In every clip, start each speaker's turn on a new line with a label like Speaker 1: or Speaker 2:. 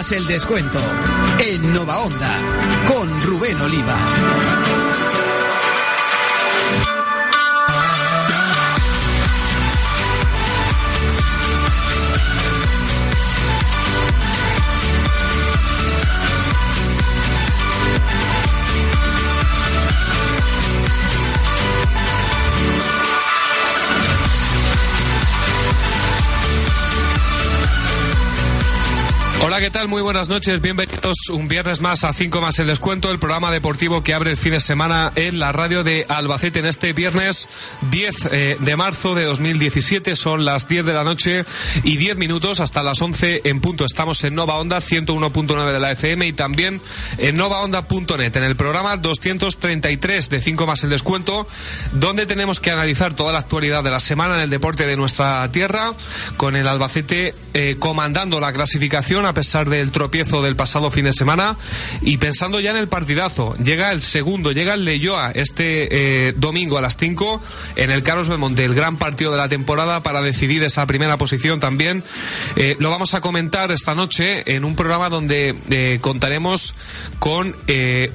Speaker 1: más el descuento. En Nova Onda, con Rubén Oliva.
Speaker 2: Hola, ¿qué tal? Muy buenas noches. Bienvenidos un viernes más a 5 más el descuento, el programa deportivo que abre el fin de semana en la radio de Albacete en este viernes 10 eh, de marzo de 2017. Son las 10 de la noche y 10 minutos hasta las 11 en punto. Estamos en Nova Onda 101.9 de la FM y también en novaonda.net en el programa 233 de 5 más el descuento, donde tenemos que analizar toda la actualidad de la semana en el deporte de nuestra tierra con el Albacete eh, comandando la clasificación a pesar del tropiezo del pasado fin de semana y pensando ya en el partidazo. Llega el segundo, llega el Leyoa este eh, domingo a las 5 en el Carlos Belmonte, el gran partido de la temporada para decidir esa primera posición también. Eh, lo vamos a comentar esta noche en un programa donde eh, contaremos con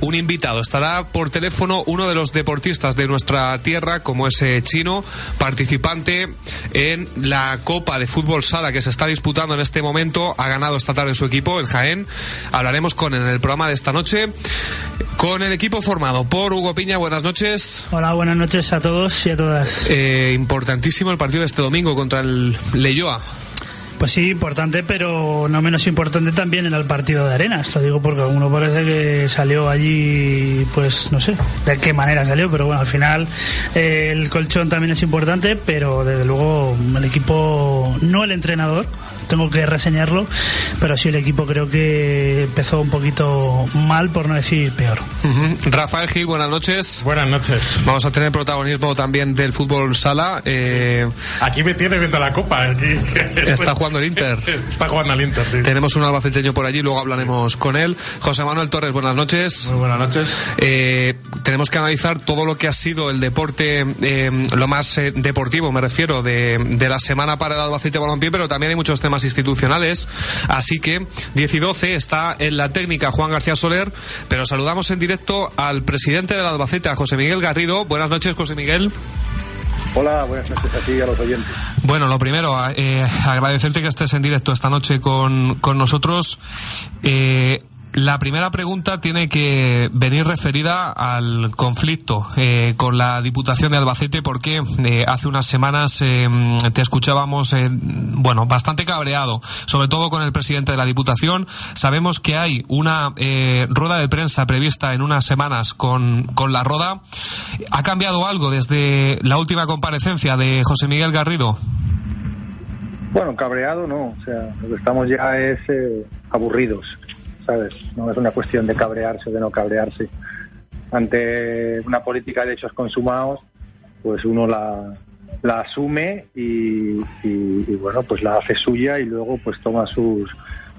Speaker 2: un invitado. Estará por teléfono uno de los deportistas de nuestra tierra, como es Chino, participante en la Copa de Fútbol Sala que se está disputando en este momento. Ha ganado esta tarde su equipo, el Jaén. Hablaremos con en el programa de esta noche. Con el equipo formado por Hugo Piña, buenas noches.
Speaker 3: Hola, buenas noches a todos y a todas.
Speaker 2: Eh, importantísimo el partido de este domingo contra el Leyoa.
Speaker 3: Pues sí, importante, pero no menos importante también en el partido de Arenas. Lo digo porque alguno parece que salió allí, pues no sé de qué manera salió, pero bueno, al final eh, el colchón también es importante, pero desde luego el equipo, no el entrenador, tengo que reseñarlo, pero sí el equipo creo que empezó un poquito mal, por no decir peor.
Speaker 2: Rafael Gil, buenas noches.
Speaker 4: Buenas noches.
Speaker 2: Vamos a tener protagonismo también del fútbol sala. Eh,
Speaker 4: Aquí me tiene viendo la copa.
Speaker 2: Está jugando el Inter.
Speaker 4: Está jugando el Inter, sí.
Speaker 2: Tenemos un albaceteño por allí, luego hablaremos con él. José Manuel Torres, buenas noches.
Speaker 4: Muy buenas noches.
Speaker 2: Eh, tenemos que analizar todo lo que ha sido el deporte, eh, lo más deportivo, me refiero, de, de la semana para el Albacete Balompié, pero también hay muchos temas institucionales. Así que 10 y 12 está en la técnica Juan García Soler, pero saludamos en directo al presidente del Albacete, a José Miguel Garrido. Buenas noches, José Miguel.
Speaker 5: Hola, buenas noches a ti y a los oyentes.
Speaker 2: Bueno, lo primero, eh, agradecerte que estés en directo esta noche con, con nosotros. Eh, la primera pregunta tiene que venir referida al conflicto eh, con la Diputación de Albacete porque eh, hace unas semanas eh, te escuchábamos, eh, bueno, bastante cabreado, sobre todo con el presidente de la Diputación. Sabemos que hay una eh, rueda de prensa prevista en unas semanas con, con la Roda. ¿Ha cambiado algo desde la última comparecencia de José Miguel Garrido?
Speaker 5: Bueno, cabreado no, o sea, lo que estamos ya es eh, aburridos, ¿sabes? No es una cuestión de cabrearse o de no cabrearse. Ante una política de hechos consumados, pues uno la, la asume y, y- bueno, pues la hace suya y luego pues toma sus,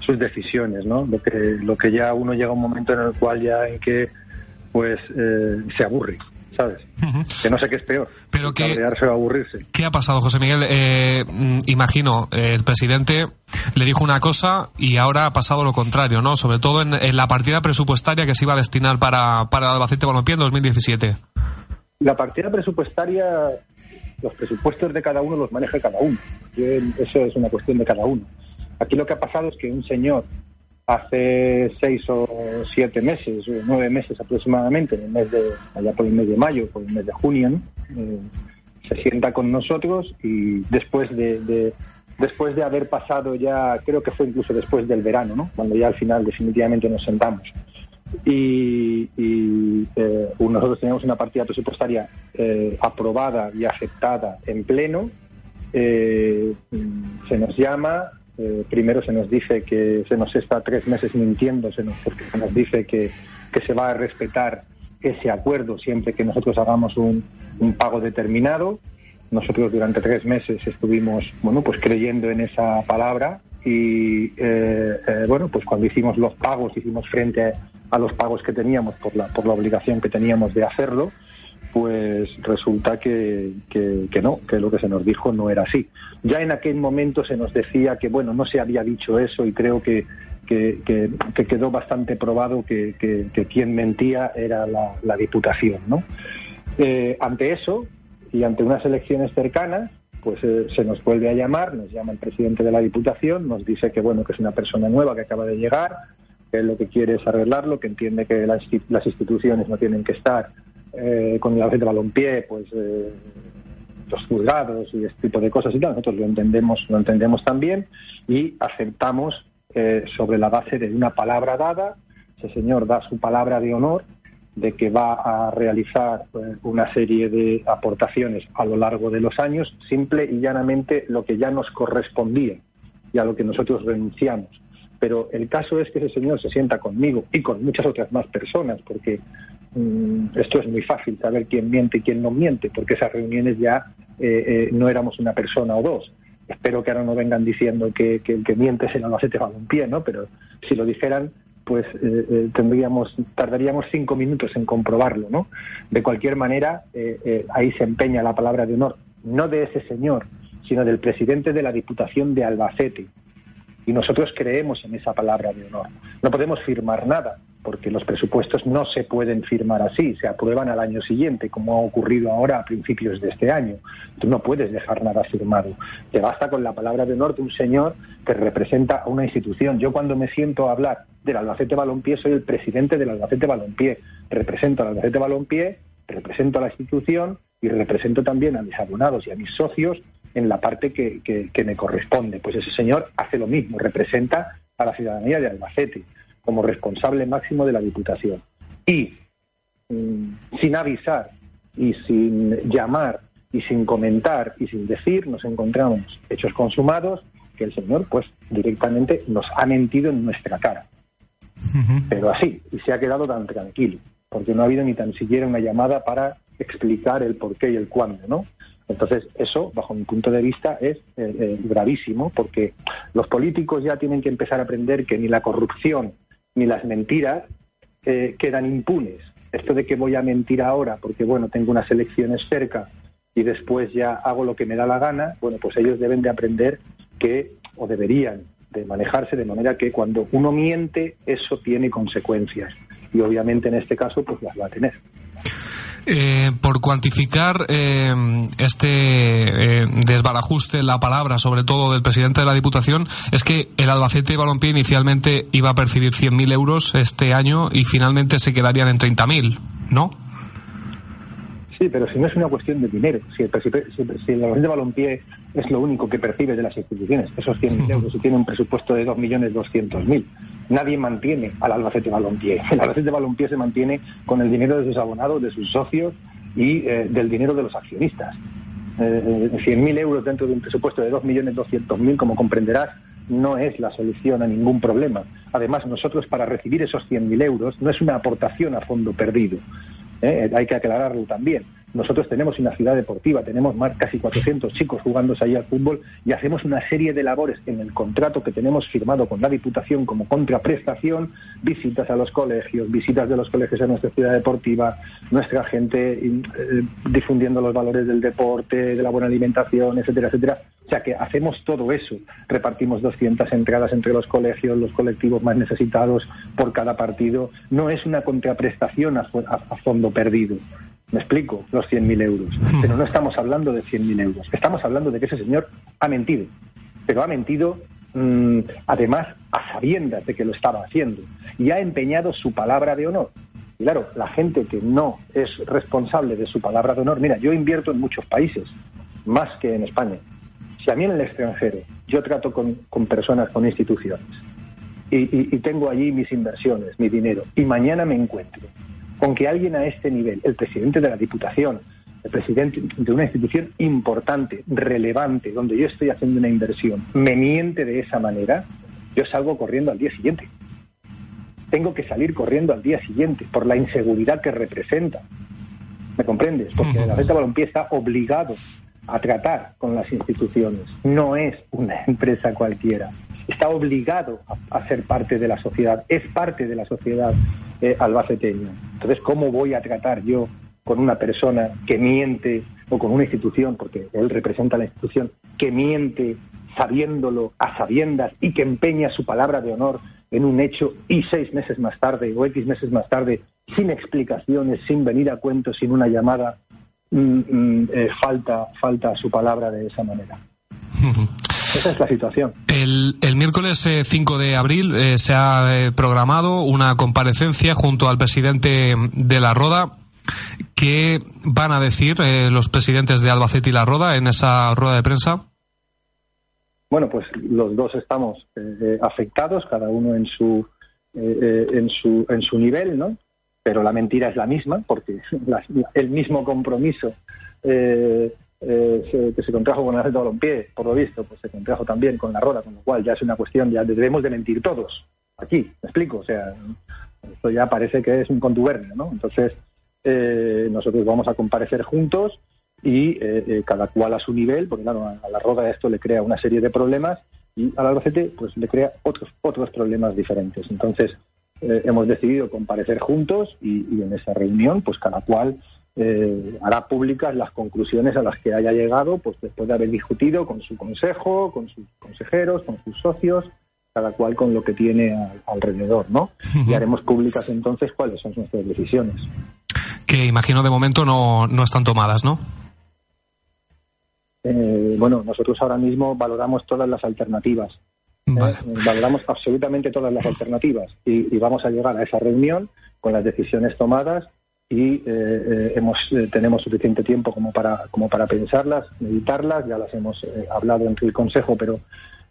Speaker 5: sus decisiones, ¿no? Lo que, lo que ya uno llega a un momento en el cual ya en que pues eh, se aburre, ¿sabes? Que no sé qué es peor,
Speaker 2: Pero que-
Speaker 5: o aburrirse.
Speaker 2: ¿Qué ha pasado, José Miguel? Eh, mm, imagino, eh, el presidente le dijo una cosa y ahora ha pasado lo contrario, ¿no? Sobre todo en, en la partida presupuestaria que se iba a destinar para, para el Albacete Balompié en 2017.
Speaker 5: La partida presupuestaria, los presupuestos de cada uno los maneja cada uno. Yo- Eso es una cuestión de cada uno. Aquí lo que ha pasado es que un señor hace seis o siete meses, nueve meses aproximadamente, en el mes de, allá por el mes de mayo, por el mes de junio, ¿no? Eh, se sienta con nosotros y después de, de- después de haber pasado ya, creo que fue incluso después del verano, ¿no? cuando ya al final definitivamente nos sentamos y, y, eh, nosotros teníamos una partida presupuestaria eh, aprobada y aceptada en pleno. Eh, se nos llama, eh, primero se nos dice que se nos está tres meses mintiendo, se nos, porque se nos dice que, que se va a respetar ese acuerdo siempre que nosotros hagamos un, un pago determinado. Nosotros durante tres meses estuvimos, bueno, pues creyendo en esa palabra y, eh, eh, bueno, pues cuando hicimos los pagos, hicimos frente a los pagos que teníamos por la, por la obligación que teníamos de hacerlo, pues resulta que, que, no, que lo que se nos dijo no era así. Ya en aquel momento se nos decía que, bueno, no se había dicho eso y creo que, que, que, quedó bastante probado que, quien mentía era la, Diputación. ¿no? Eh, ante eso, y ante unas elecciones cercanas, pues eh, se nos vuelve a llamar, nos llama el presidente de la Diputación, nos dice que bueno que es una persona nueva que acaba de llegar, que lo que quiere es arreglarlo, que entiende que las, instituciones no tienen que estar eh, con el de balompié, pues eh, los juzgados y este tipo de cosas y tal. Nosotros lo entendemos, lo entendemos también y aceptamos sobre la base de una palabra dada. Ese señor da su palabra de honor de que va a realizar pues, una serie de aportaciones a lo largo de los años, simple y llanamente lo que ya nos correspondía y a lo que nosotros renunciamos. Pero el caso es que ese señor se sienta conmigo y con muchas otras más personas, porque esto es muy fácil saber quién miente y quién no miente, porque esas reuniones ya eh, eh, no éramos una persona o dos. Espero que ahora no vengan diciendo que, el que miente es el Albacete pie, ¿no? Pero si lo dijeran, pues eh, eh, tendríamos tardaríamos cinco minutos en comprobarlo, ¿no? De cualquier manera, eh, ahí se empeña la palabra de honor, no de ese señor, sino del presidente de la Diputación de Albacete. Y nosotros creemos en esa palabra de honor. No podemos firmar nada, porque los presupuestos no se pueden firmar así, se aprueban al año siguiente, como ha ocurrido ahora a principios de este año. Tú no puedes dejar nada firmado. Te basta con la palabra de honor de un señor que representa a una institución. Yo cuando me siento a hablar del Albacete Balompié soy el presidente del Albacete Balompié. Represento al Albacete Balompié, represento a la institución y represento también a mis abonados y a mis socios en la parte que, que me corresponde. Pues ese señor hace lo mismo, representa a la ciudadanía de Albacete como responsable máximo de la Diputación. Y mm, sin avisar y sin llamar y sin comentar y sin decir, nos encontramos hechos consumados que el señor pues directamente nos ha mentido en nuestra cara. Pero así, y se ha quedado tan tranquilo, porque no ha habido ni tan siquiera una llamada para explicar el por qué y el cuándo, ¿no? Entonces, eso, bajo mi punto de vista, es eh, eh, gravísimo, porque los políticos ya tienen que empezar a aprender que ni la corrupción ni las mentiras eh, quedan impunes. Esto de que voy a mentir ahora porque, bueno, tengo unas elecciones cerca y después ya hago lo que me da la gana, bueno, pues ellos deben de aprender que, o deberían de manejarse de manera que cuando uno miente, eso tiene consecuencias. Y obviamente en este caso, pues las va a tener.
Speaker 2: Eh, por cuantificar eh, este eh, desbarajuste la palabra, sobre todo del presidente de la Diputación, es que el Albacete Balompié inicialmente iba a percibir 100.000 euros este año y finalmente se quedarían en 30.000, ¿no?
Speaker 5: Sí, pero si no es una cuestión de dinero, si el, si, Albacete Balompié es lo único que percibe de las instituciones, esos 100.000 euros, y tiene un presupuesto de 2.200.000, nadie mantiene al Albacete Balompié. El Albacete Balompié se mantiene con el dinero de sus abonados, de sus socios y eh, del dinero de los accionistas. Eh, 100.000 euros dentro de un presupuesto de 2.200.000, como comprenderás, no es la solución a ningún problema. Además, nosotros para recibir esos 100.000 euros no es una aportación a fondo perdido. ¿Eh? hay que aclararlo también. Nosotros tenemos una ciudad deportiva, tenemos más, casi 400 chicos jugándose allí al fútbol y hacemos una serie de labores en el contrato que tenemos firmado con la Diputación como contraprestación, visitas a los colegios, visitas de los colegios a nuestra ciudad deportiva, nuestra gente eh, difundiendo los valores del deporte, de la buena alimentación, etcétera, etcétera. O sea que hacemos todo eso. Repartimos 200 entradas entre los colegios, los colectivos más necesitados por cada partido. No es una contraprestación a fondo perdido. Me explico, los 100.000 euros. Pero no estamos hablando de 100.000 euros. Estamos hablando de que ese señor ha mentido. Pero ha mentido, mm, además, a sabiendas de que lo estaba haciendo. Y ha empeñado su palabra de honor. Y claro, la gente que no es responsable de su palabra de honor, mira, yo invierto en muchos países, más que en España. Si a mí en el extranjero yo trato con, personas, con instituciones, y tengo allí mis inversiones, mi dinero, y mañana me encuentro con que alguien a este nivel, el presidente de la Diputación, el presidente de una institución importante, relevante, donde yo estoy haciendo una inversión, me miente de esa manera, yo salgo corriendo al día siguiente. Tengo que salir corriendo al día siguiente por la inseguridad que representa. ¿Me comprendes? Porque la Renta Balompié está obligado a tratar con las instituciones. No es una empresa cualquiera. Está obligado a, a ser parte de la sociedad. Es parte de la sociedad eh, albaceteño. Entonces, ¿cómo voy a tratar yo con una persona que miente o con una institución, porque él representa la institución, que miente sabiéndolo a sabiendas y que empeña su palabra de honor en un hecho y seis meses más tarde o X meses más tarde, sin explicaciones, sin venir a cuento, sin una llamada, mm, mm, eh, falta, falta su palabra de esa manera. Esa es la situación.
Speaker 2: El, el miércoles 5 de abril se ha programado una comparecencia junto al presidente de la Roda ¿Qué van a decir eh, los presidentes de Albacete y La Roda en esa rueda de prensa?
Speaker 5: Bueno, pues los dos estamos eh, eh, afectados, cada uno en su, en su en su nivel, ¿no? Pero la mentira es la misma, porque el mismo compromiso que se contrajo con el Atlético Balompié, por lo visto, pues se contrajo también con la Roda, con lo cual ya es una cuestión, ya debemos de mentir todos. Aquí, ¿me explico? O sea, esto ya parece que es un contubernio, ¿no? Entonces, eh, nosotros vamos a comparecer juntos y eh, eh, cada cual a su nivel, porque claro, a, la roda esto le crea una serie de problemas y al Albacete pues le crea otros otros problemas diferentes. Entonces hemos decidido comparecer juntos y, en esa reunión pues cada cual hará públicas las conclusiones a las que haya llegado pues después de haber discutido con su consejo, con sus consejeros, con sus socios, cada cual con lo que tiene alrededor, ¿no? Y haremos públicas entonces cuáles son nuestras decisiones
Speaker 2: que imagino de momento no, no están tomadas, ¿no?
Speaker 5: Eh, bueno, nosotros ahora mismo valoramos todas las alternativas. ¿eh? valoramos absolutamente todas las alternativas y, vamos a llegar a esa reunión con las decisiones tomadas y eh, hemos tenemos suficiente tiempo como para como para pensarlas, meditarlas. Ya las hemos hablado entre el Consejo, pero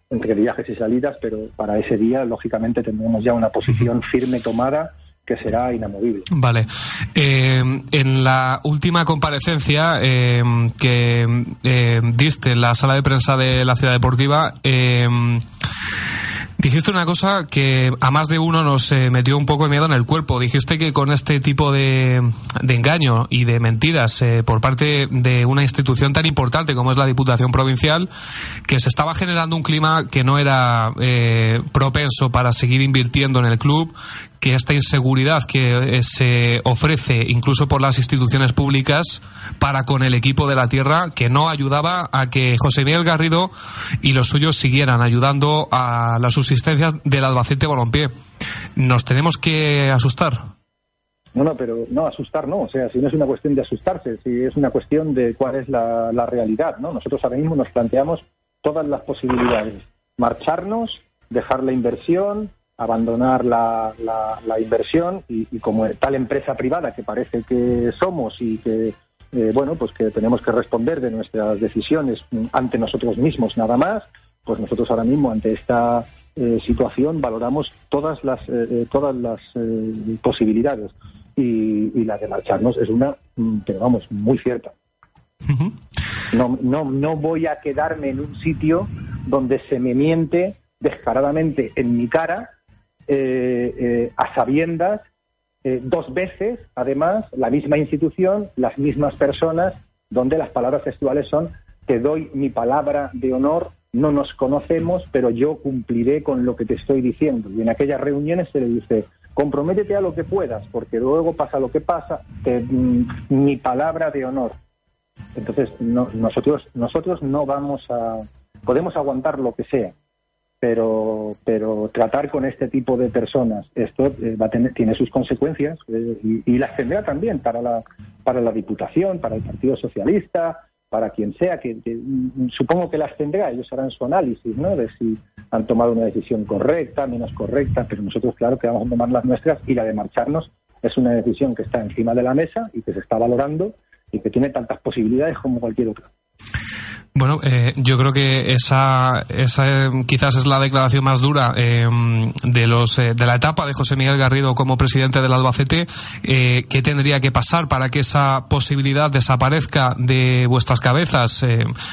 Speaker 5: entre viajes y salidas, pero para ese día lógicamente tendremos ya una posición firme tomada que será inamovible.
Speaker 2: Vale. Eh, en la última comparecencia eh, que eh, diste en la sala de prensa de la Ciudad Deportiva, Dijiste una cosa que a más de uno nos metió un poco de miedo en el cuerpo. Dijiste que con este tipo de, engaño y de mentiras por parte de una institución tan importante como es la Diputación Provincial, que se estaba generando un clima que no era propenso para seguir invirtiendo en el club, que esta inseguridad que eh, se ofrece incluso por las instituciones públicas para con el equipo de la tierra, que no ayudaba a que José Miguel Garrido y los suyos siguieran ayudando a la subsistencia del Albacete Balompié. ¿Nos tenemos que asustar?
Speaker 5: No, no, pero no asustar, no. O sea, si no es una cuestión de asustarse, si es una cuestión de cuál es la, la realidad, ¿no? Nosotros ahora mismo nos planteamos todas las posibilidades. Marcharnos, dejar la inversión, abandonar la, la, inversión y, como tal empresa privada que parece que somos y que eh, bueno pues que tenemos que responder de nuestras decisiones ante nosotros mismos nada más pues nosotros ahora mismo ante esta eh, situación valoramos todas las eh, todas las posibilidades y, la de marcharnos es una mm, pero vamos muy cierta. No, no no voy a quedarme en un sitio donde se me miente descaradamente en mi cara eh, eh, a sabiendas, eh, dos veces, además, la misma institución, las mismas personas, donde las palabras textuales son, te doy mi palabra de honor, no nos conocemos, pero yo cumpliré con lo que te estoy diciendo. Y en aquellas reuniones se le dice, comprométete a lo que puedas, porque luego pasa lo que pasa, mm, mi palabra de honor. Entonces, nosotros, nosotros no vamos a, podemos aguantar lo que sea, pero pero tratar con este tipo de personas esto eh, va a tener tiene sus consecuencias eh, y, las tendrá también para la para la diputación para el Partido Socialista para quien sea que, mm, supongo que las tendrá ellos harán su análisis no de si han tomado una decisión correcta menos correcta pero nosotros claro que vamos a tomar las nuestras y la de marcharnos es una decisión que está encima de la mesa y que se está valorando y que tiene tantas posibilidades como cualquier otra
Speaker 2: bueno, eh, yo creo que esa, esa eh, quizás es la declaración más dura eh, de los de la etapa de José Miguel Garrido como presidente del Albacete. ¿Qué tendría que pasar para que esa posibilidad desaparezca de vuestras cabezas?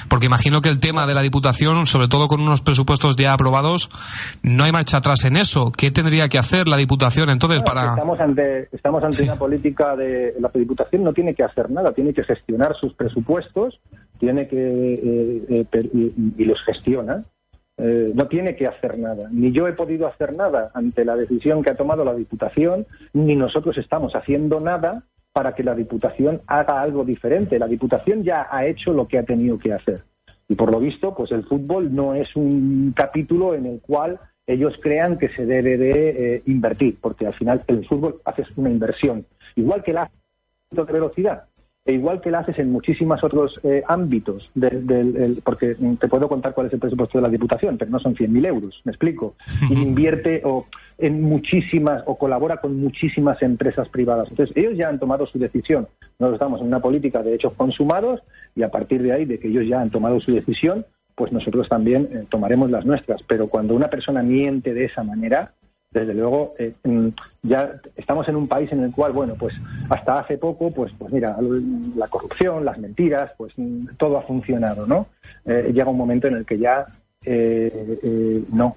Speaker 2: porque imagino que el tema de la Diputación, sobre todo con unos presupuestos ya aprobados, no hay marcha atrás en eso. ¿Qué tendría que hacer la Diputación entonces para...?
Speaker 5: Estamos ante, estamos ante una política de... La Diputación no tiene que hacer nada, tiene que gestionar sus presupuestos tiene que eh, eh, y, los gestiona, eh, no tiene que hacer nada. Ni yo he podido hacer nada ante la decisión que ha tomado la Diputación, ni nosotros estamos haciendo nada para que la Diputación haga algo diferente. La Diputación ya ha hecho lo que ha tenido que hacer. Y por lo visto, pues el fútbol no es un capítulo en el cual ellos crean que se debe de eh, invertir, porque al final el fútbol haces una inversión, igual que la de velocidad, e igual que la haces en muchísimos otros eh, ámbitos, porque te puedo contar cuál es el presupuesto de la Diputación, pero no son 100.000 euros, me explico. Y invierte o en muchísimas o colabora con muchísimas empresas privadas. Entonces, ellos ya han tomado su decisión. Nosotros estamos en una política de hechos consumados y a partir de ahí, de que ellos ya han tomado su decisión, pues nosotros también eh, tomaremos las nuestras. Pero cuando una persona miente de esa manera, desde luego eh, mm, ya estamos en un país en el cual, bueno, pues hasta hace poco, pues, pues mira, la corrupción, las mentiras, pues mm, todo ha funcionado, ¿no? Eh, llega un momento en el que ya no,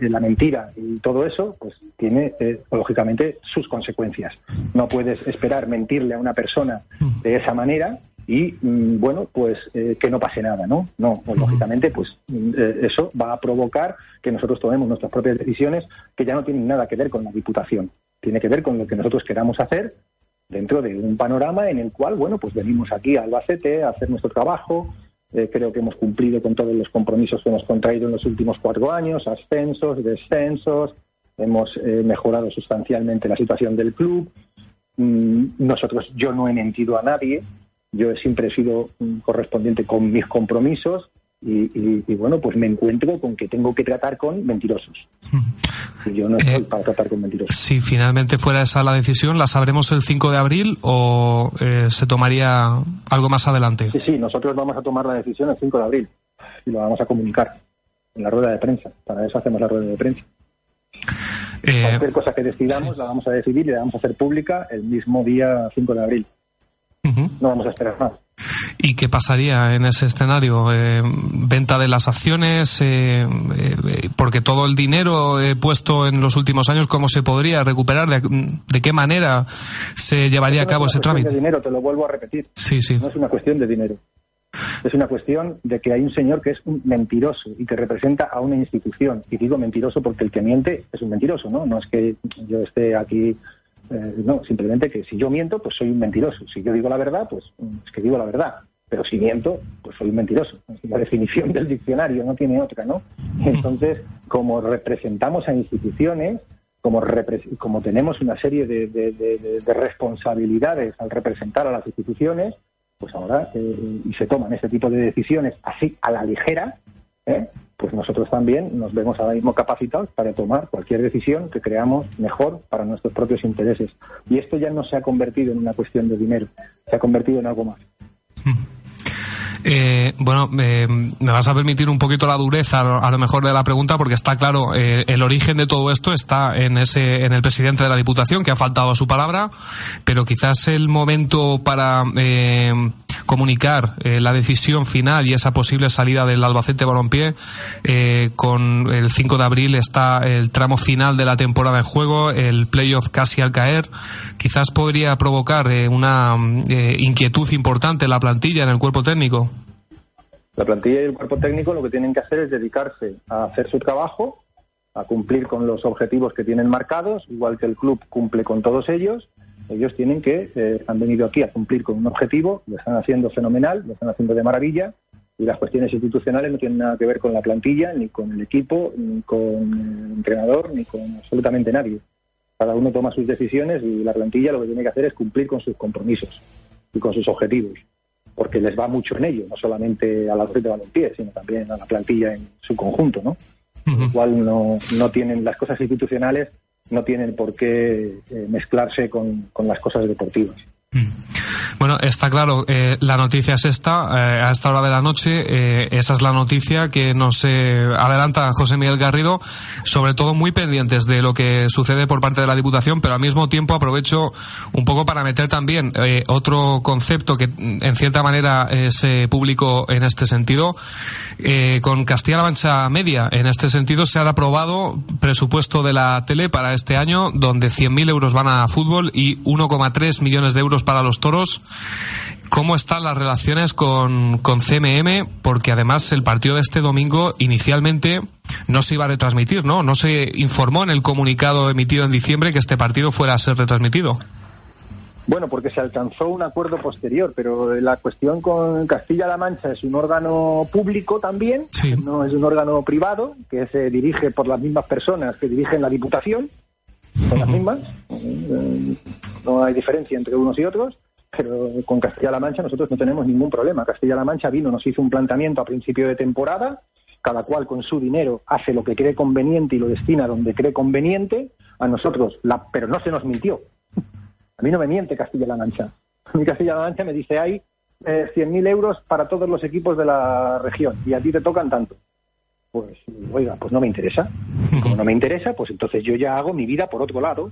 Speaker 5: la mentira y todo eso, pues tiene lógicamente sus consecuencias. No puedes esperar mentirle a una persona de esa manera y mm, bueno pues eh, que no pase nada no no pues, lógicamente pues mm, eh, eso va a provocar que nosotros tomemos nuestras propias decisiones que ya no tienen nada que ver con la diputación. Tiene que ver con lo que nosotros queramos hacer dentro de un panorama en el cual bueno pues venimos aquí a Albacete a hacer nuestro trabajo. Eh, creo que hemos cumplido con todos los compromisos que hemos contraído en los últimos cuatro años ascensos descensos hemos mejorado sustancialmente la situación del club. Mm, nosotros yo no he mentido a nadie yo siempre he sido correspondiente con mis compromisos y, bueno, pues me encuentro con que tengo que tratar con mentirosos. Y yo no estoy eh, para tratar con mentirosos.
Speaker 2: Si finalmente fuera esa la decisión, ¿la sabremos el 5 de abril o eh, se tomaría algo más adelante?
Speaker 5: Sí, sí, nosotros vamos a tomar la decisión el 5 de abril y lo vamos a comunicar en la rueda de prensa. Para eso hacemos la rueda de prensa. Eh, Cualquier cosa que decidamos la vamos a decidir y la vamos a hacer pública el mismo día 5 de abril. No vamos a esperar más.
Speaker 2: ¿Y qué pasaría en ese escenario? Eh, ¿Venta de las acciones? Eh, eh, porque todo el dinero puesto en los últimos años, ¿cómo se podría recuperar? ¿De, qué manera se llevaría a cabo ese trámite?
Speaker 5: de dinero, te lo vuelvo a repetir.
Speaker 2: Sí, sí.
Speaker 5: No es una cuestión de dinero. Es una cuestión de que hay un señor que es un mentiroso y que representa a una institución. Y digo mentiroso porque el que miente es un mentiroso, ¿no? No es que yo esté aquí eh, no, simplemente que si yo miento, pues soy un mentiroso. Si yo digo la verdad, pues es que digo la verdad. Pero si miento, pues soy un mentiroso. La definición del diccionario no tiene otra, ¿no? Entonces, como representamos a instituciones, como, como tenemos una serie de, responsabilidades al representar a las instituciones, pues ahora eh, y se toman ese tipo de decisiones así a la ligera, ¿eh? pues nosotros también nos vemos ahora mismo capacitados para tomar cualquier decisión que creamos mejor para nuestros propios intereses. Y esto ya no se ha convertido en una cuestión de dinero, se ha convertido en algo más.
Speaker 2: Eh, bueno, me vas a permitir un poquito la dureza a lo mejor de la pregunta porque está claro, eh, el origen de todo esto está en ese, en el presidente de la Diputación que ha faltado a su palabra, pero quizás el momento para eh, comunicar eh, la decisión final y esa posible salida del Albacete Balompié. Eh, con el 5 de abril está el tramo final de la temporada en juego, el playoff casi al caer. Quizás podría provocar eh, una inquietud importante en la plantilla, en el cuerpo técnico.
Speaker 5: La plantilla y el cuerpo técnico lo que tienen que hacer es dedicarse a hacer su trabajo, a cumplir con los objetivos que tienen marcados, igual que el club cumple con todos ellos, ellos tienen que, eh, han venido aquí a cumplir con un objetivo, lo están haciendo fenomenal, lo están haciendo de maravilla, y las cuestiones institucionales no tienen nada que ver con la plantilla, ni con el equipo, ni con el entrenador, ni con absolutamente nadie. Cada uno toma sus decisiones y la plantilla lo que tiene que hacer es cumplir con sus compromisos y con sus objetivos, porque les va mucho en ello, no solamente a la red de balompié, sino también a la plantilla en su conjunto, ¿no? Igual no, no tienen las cosas institucionales no tienen por qué eh, mezclarse con, con las cosas deportivas. Mm.
Speaker 2: Bueno, está claro, eh, la noticia es esta, eh, a esta hora de la noche, eh, esa es la noticia que nos adelanta José Miguel Garrido, sobre todo muy pendientes de lo que sucede por parte de la Diputación, pero al mismo tiempo aprovecho un poco para meter también otro concepto que en cierta manera se publicó en este sentido. con Castilla-La Mancha Media, en este sentido, se ha aprobado presupuesto de la tele para este año, donde 100.000 euros van a fútbol y 1,3 millones de euros para los toros. ¿Cómo están las relaciones con, con CMM? Porque además el partido de este domingo inicialmente no se iba a retransmitir, ¿no? No se informó en el comunicado emitido en diciembre que este partido fuera a ser retransmitido.
Speaker 5: Bueno, porque se alcanzó un acuerdo posterior, pero la cuestión con Castilla-La Mancha es un órgano público también, no es un órgano privado que se dirige por las mismas personas que dirigen la Diputación, son las mismas, no hay diferencia entre unos y otros, pero con Castilla-La Mancha nosotros no tenemos ningún problema. Castilla-La Mancha vino, nos hizo un planteamiento a principio de temporada, cada cual con su dinero hace lo que cree conveniente y lo destina donde cree conveniente, a nosotros, la, pero no se nos mintió. A mí no me miente Castilla-La Mancha. A mí Castilla-La Mancha me dice, hay eh, 100.000 euros para todos los equipos de la región y a ti te tocan tanto. Pues, oiga, pues no me interesa. Como no me interesa, pues entonces yo ya hago mi vida por otro lado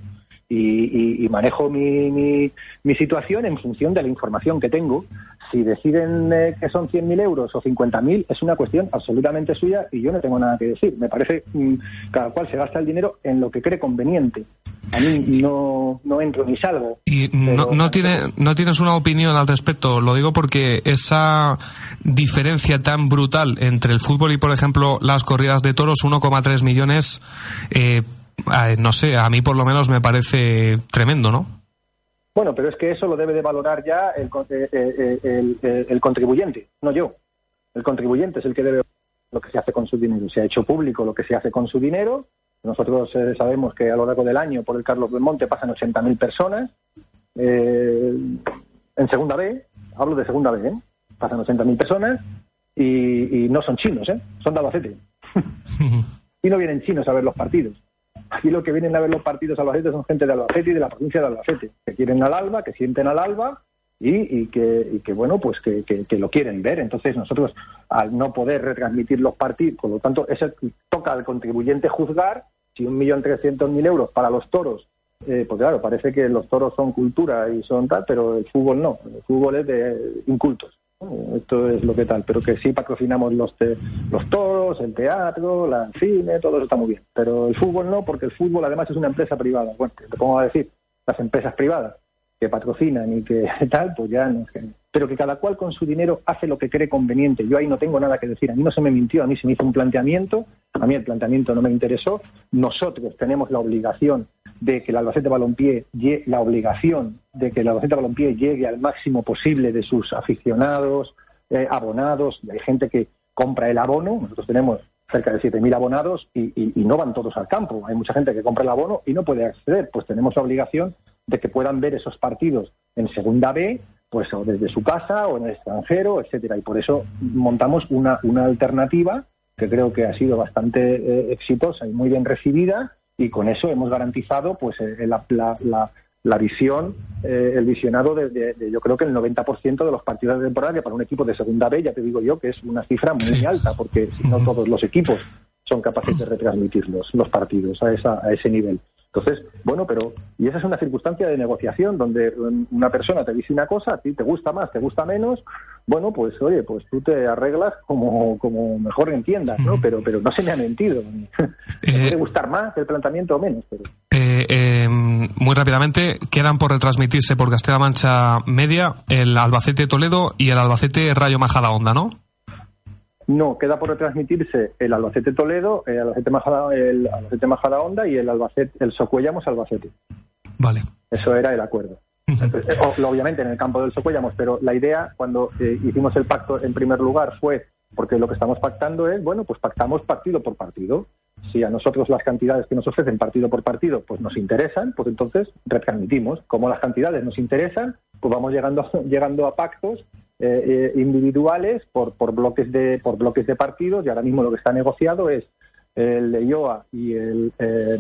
Speaker 5: y, manejo mi, mi, situación en función de la información que tengo. Si deciden eh, que son 100.000 euros o 50.000, es una cuestión absolutamente suya y yo no tengo nada que decir. Me parece mm, cada cual se gasta el dinero en lo que cree conveniente. A mí no, no entro ni salgo.
Speaker 2: ¿Y no, no, tiene, no tienes una opinión al respecto? Lo digo porque esa diferencia tan brutal entre el fútbol y, por ejemplo, las corridas de toros, 1,3 millones, eh, no sé, a mí por lo menos me parece tremendo, ¿no?
Speaker 5: Bueno, pero es que eso lo debe de valorar ya el, eh, eh, eh, el, contribuyente, no yo. El contribuyente es el que debe lo que se hace con su dinero. Se ha hecho público lo que se hace con su dinero. Nosotros sabemos que a lo largo del año por el Carlos Monte pasan 80.000 personas. en segunda B, hablo de segunda B, ¿eh? pasan 80.000 personas y, y, no son chinos, ¿eh? son de Albacete. y no vienen chinos a ver los partidos. Aquí lo que vienen a ver los partidos Albacete son gente de Albacete y de la provincia de Albacete, que quieren al Alba, que sienten al Alba y, que, que, bueno, pues que, lo quieren ver. Entonces nosotros, al no poder retransmitir los partidos, por lo tanto, eso toca al contribuyente juzgar si un millón trescientos mil euros para los toros, eh, pues claro, parece que los toros son cultura y son tal, pero el fútbol no, el fútbol es de incultos. Esto es lo que tal, pero que sí patrocinamos los, los toros, el teatro, la cine, todo eso está muy bien. Pero el fútbol no, porque el fútbol además es una empresa privada. Bueno, te pongo a decir, las empresas privadas que patrocinan y que tal, pues ya no Pero que cada cual con su dinero hace lo que cree conveniente. Yo ahí no tengo nada que decir. A mí no se me mintió, a mí se me hizo un planteamiento, a mí el planteamiento no me interesó. Nosotros tenemos la obligación de que el Albacete Balompié, la obligación de que el Albacete Balompié llegue al máximo posible de sus aficionados, eh, abonados, hay gente que compra el abono, nosotros tenemos cerca de 7.000 abonados y, no van todos al campo, hay mucha gente que compra el abono y no puede acceder, pues tenemos la obligación de que puedan ver esos partidos en segunda B, pues o desde su casa o en el extranjero, etcétera, y por eso montamos una, una alternativa que creo que ha sido bastante eh, exitosa y muy bien recibida y con eso hemos garantizado pues eh, la, la, visión, eh, el visionado de, yo creo que el 90% de los partidos de temporada, para un equipo de segunda B, ya te digo yo que es una cifra muy alta, porque si no todos los equipos son capaces de retransmitir los, los partidos a, esa, a ese nivel. Entonces, bueno, pero, y esa es una circunstancia de negociación donde una persona te dice una cosa, a ti te gusta más, te gusta menos, bueno, pues oye, pues tú te arreglas como, como mejor entiendas, ¿no? Pero, pero no se me ha mentido. te puede eh, gustar más el planteamiento o menos, pero...
Speaker 2: Eh, eh, muy rápidamente, quedan por retransmitirse por Castilla-La Mancha Media el Albacete Toledo y el Albacete Rayo Majadahonda, ¿no?
Speaker 5: No, queda por retransmitirse el Albacete Toledo, el Albacete Majada, el Albacete Majada Honda y el Albacete, el Socuellamos Albacete.
Speaker 2: Vale.
Speaker 5: Eso era el acuerdo. obviamente en el campo del Socuellamos, pero la idea cuando eh, hicimos el pacto en primer lugar fue, porque lo que estamos pactando es, bueno, pues pactamos partido por partido. Si a nosotros las cantidades que nos ofrecen partido por partido pues nos interesan, pues entonces retransmitimos. Como las cantidades nos interesan, pues vamos llegando, llegando a pactos eh, eh, individuales por, por, bloques de, por bloques de partidos y ahora mismo lo que está negociado es el de IOA y el, eh,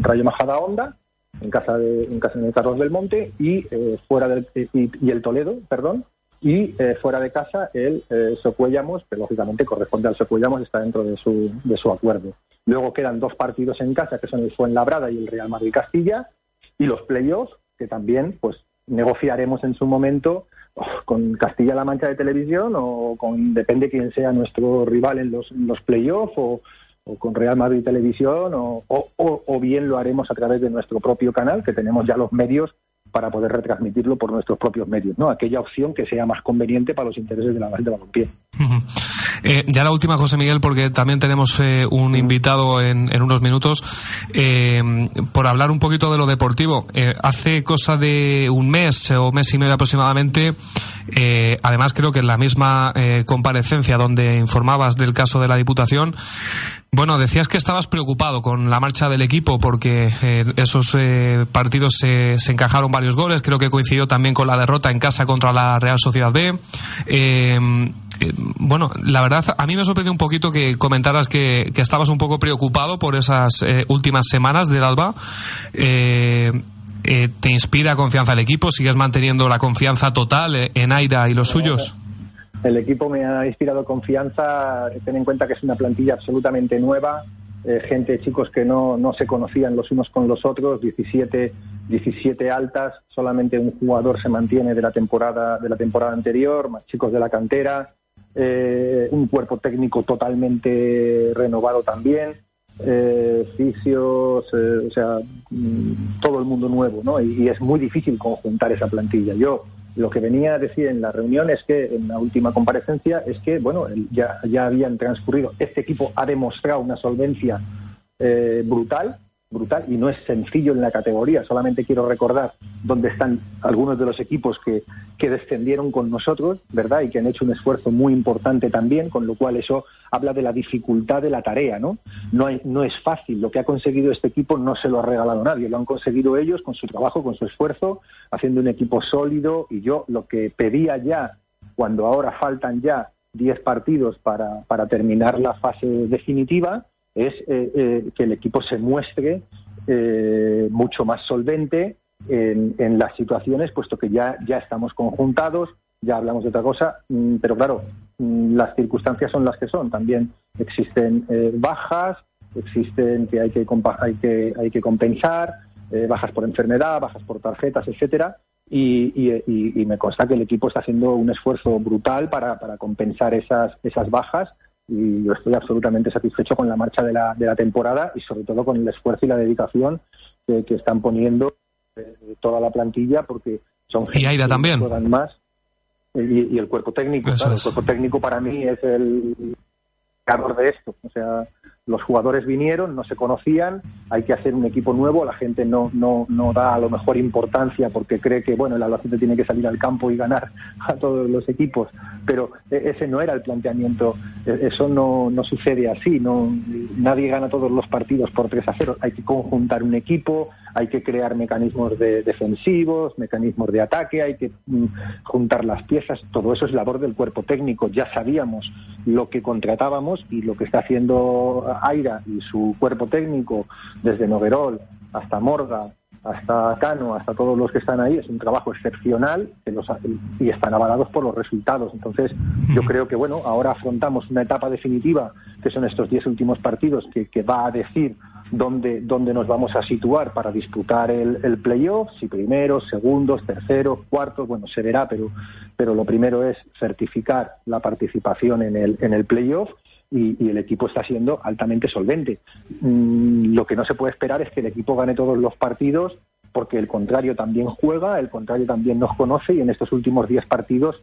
Speaker 5: Rayo Majada Honda en casa en casa de Carlos del Monte y eh, fuera del y, el Toledo perdón y fuera de casa el Socuellamos que lógicamente corresponde al Socuellamos está dentro de su de su acuerdo. Luego quedan dos partidos en casa que son el Fuenlabrada y el Real Madrid Castilla y los playoffs que también pues negociaremos en su momento con Castilla-La Mancha de Televisión o con, depende quién sea nuestro rival en los, los playoffs o, con Real Madrid Televisión o, o, bien lo haremos a través de nuestro propio canal, que tenemos ya los medios para poder retransmitirlo por nuestros propios medios, ¿no? Aquella opción que sea más conveniente para los intereses de la de balompié.
Speaker 2: Eh, ya la última, José Miguel, porque también tenemos eh, un invitado en, en unos minutos, eh, por hablar un poquito de lo deportivo. hace cosa de un mes o mes y medio aproximadamente, además creo que en la misma comparecencia donde informabas del caso de la Diputación, bueno, decías que estabas preocupado con la marcha del equipo porque eh, esos eh, partidos se, encajaron varios goles. Creo que coincidió también con la derrota en casa contra la Real Sociedad B. Eh, bueno, la verdad, a mí me sorprendió un poquito que comentaras que, estabas un poco preocupado por esas últimas semanas del Alba. ¿Te inspira confianza el equipo? ¿Sigues manteniendo la confianza total en Aira y los suyos?
Speaker 5: El equipo me ha inspirado confianza. Ten en cuenta que es una plantilla absolutamente nueva. Eh, gente, chicos que no, no se conocían los unos con los otros, 17, 17 altas, solamente un jugador se mantiene de la temporada, de la temporada anterior, más chicos de la cantera, eh, un cuerpo técnico totalmente renovado también, eh, fisios, eh, o sea, mm, todo el mundo nuevo, ¿no? y, es muy difícil conjuntar esa plantilla. Yo lo que venía a decir en la reunión es que, en la última comparecencia, es que, bueno, ya, ya habían transcurrido, este equipo ha demostrado una solvencia eh, brutal, brutal y no es sencillo en la categoría. Solamente quiero recordar dónde están algunos de los equipos que, que descendieron con nosotros, ¿verdad? Y que han hecho un esfuerzo muy importante también, con lo cual eso habla de la dificultad de la tarea, ¿no? No, no es fácil. Lo que ha conseguido este equipo no se lo ha regalado nadie. Lo han conseguido ellos con su trabajo, con su esfuerzo, haciendo un equipo sólido. Y yo lo que pedía ya, cuando ahora faltan ya 10 partidos para, para terminar la fase definitiva, es eh, eh, que el equipo se muestre eh, mucho más solvente en, las situaciones, puesto que ya, ya estamos conjuntados, ya hablamos de otra cosa, mm, pero claro, mm, las circunstancias son las que son. También existen bajas, existen que hay que, hay que, hay que compensar, bajas por enfermedad, bajas por tarjetas, etcétera. Y, me consta que el equipo está haciendo un esfuerzo brutal para, para compensar esas, esas bajas y yo estoy absolutamente satisfecho con la marcha de la, de la temporada y sobre todo con el esfuerzo y la dedicación que, están poniendo eh, toda la plantilla porque son
Speaker 2: y Aira también.
Speaker 5: más. Y, el cuerpo técnico el cuerpo técnico para mí es el calor de esto. O sea los jugadores vinieron, no se conocían, hay que hacer un equipo nuevo, la gente no, no, no da a lo mejor importancia porque cree que bueno el Albacete tiene que salir al campo y ganar a todos los equipos, pero e, ese no era el planteamiento, e, eso no, no sucede así, no nadie gana todos los partidos por 3 a 0, hay que conjuntar un equipo, hay que crear mecanismos de defensivos, mecanismos de ataque, hay que mm, juntar las piezas, todo eso es labor del cuerpo técnico, ya sabíamos lo que contratábamos y lo que está haciendo Aira y su cuerpo técnico, desde Noguerol hasta Morga, hasta Cano, hasta todos los que están ahí, es un trabajo excepcional que los, y están avalados por los resultados. Entonces, yo creo que, bueno, ahora afrontamos una etapa definitiva, que son estos diez últimos partidos, que, va a decir dónde, dónde nos vamos a situar para disputar el, el playoff, si primeros, segundos, terceros, cuartos, bueno, se verá, pero, pero lo primero es certificar la participación en el, en el playoff y, el equipo está siendo altamente solvente. Mm, lo que no se puede esperar es que el equipo gane todos los partidos porque el contrario también juega, el contrario también nos conoce y en estos últimos 10 partidos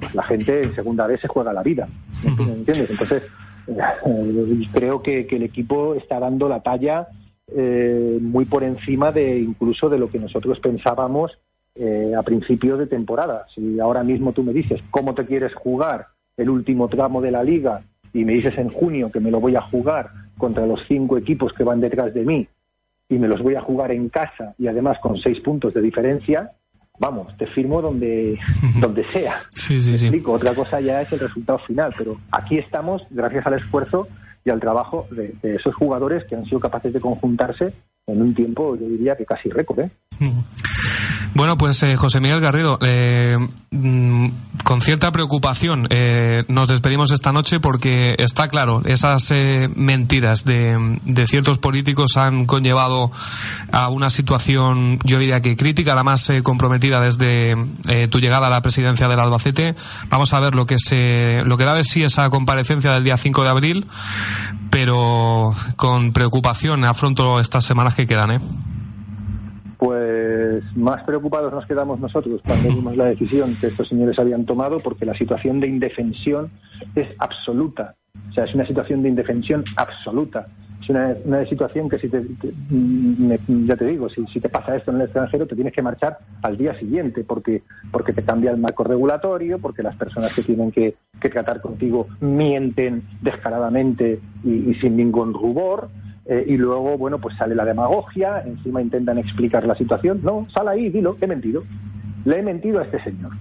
Speaker 5: pues, la gente en segunda vez se juega la vida. ¿Entiendes? Entonces, creo que, el equipo está dando la talla eh, muy por encima de incluso de lo que nosotros pensábamos eh, a principio de temporada. Si ahora mismo tú me dices cómo te quieres jugar el último tramo de la liga y me dices en junio que me lo voy a jugar contra los cinco equipos que van detrás de mí y me los voy a jugar en casa y además con seis puntos de diferencia, vamos, te firmo donde, donde sea.
Speaker 2: Sí, sí, sí.
Speaker 5: Otra cosa ya es el resultado final, pero aquí estamos gracias al esfuerzo y al trabajo de, esos jugadores que han sido capaces de conjuntarse en un tiempo, yo diría que casi récord. ¿eh?
Speaker 2: Bueno, pues eh, José Miguel Garrido, eh, mm, con cierta preocupación eh, nos despedimos esta noche porque está claro, esas mentiras de, ciertos políticos han conllevado a una situación, yo diría que crítica, la más comprometida desde tu llegada a la presidencia del Albacete. Vamos a ver lo que se, lo que da de sí esa comparecencia del día 5 de abril, pero con preocupación afronto estas semanas que quedan, ¿eh?
Speaker 5: Pues más preocupados nos quedamos nosotros cuando vimos la decisión que estos señores habían tomado, porque la situación de indefensión es absoluta. O sea, es una situación de indefensión absoluta. Es una, situación que, si te, mm, ya te digo, si, te pasa esto en el extranjero, te tienes que marchar al día siguiente porque, porque te cambia el marco regulatorio, porque las personas que tienen que, que tratar contigo mienten descaradamente y sin ningún rubor. Eh, y luego, bueno, pues sale la demagogia, encima intentan explicar la situación. No, sal ahí, dilo, he mentido. Le he mentido a este señor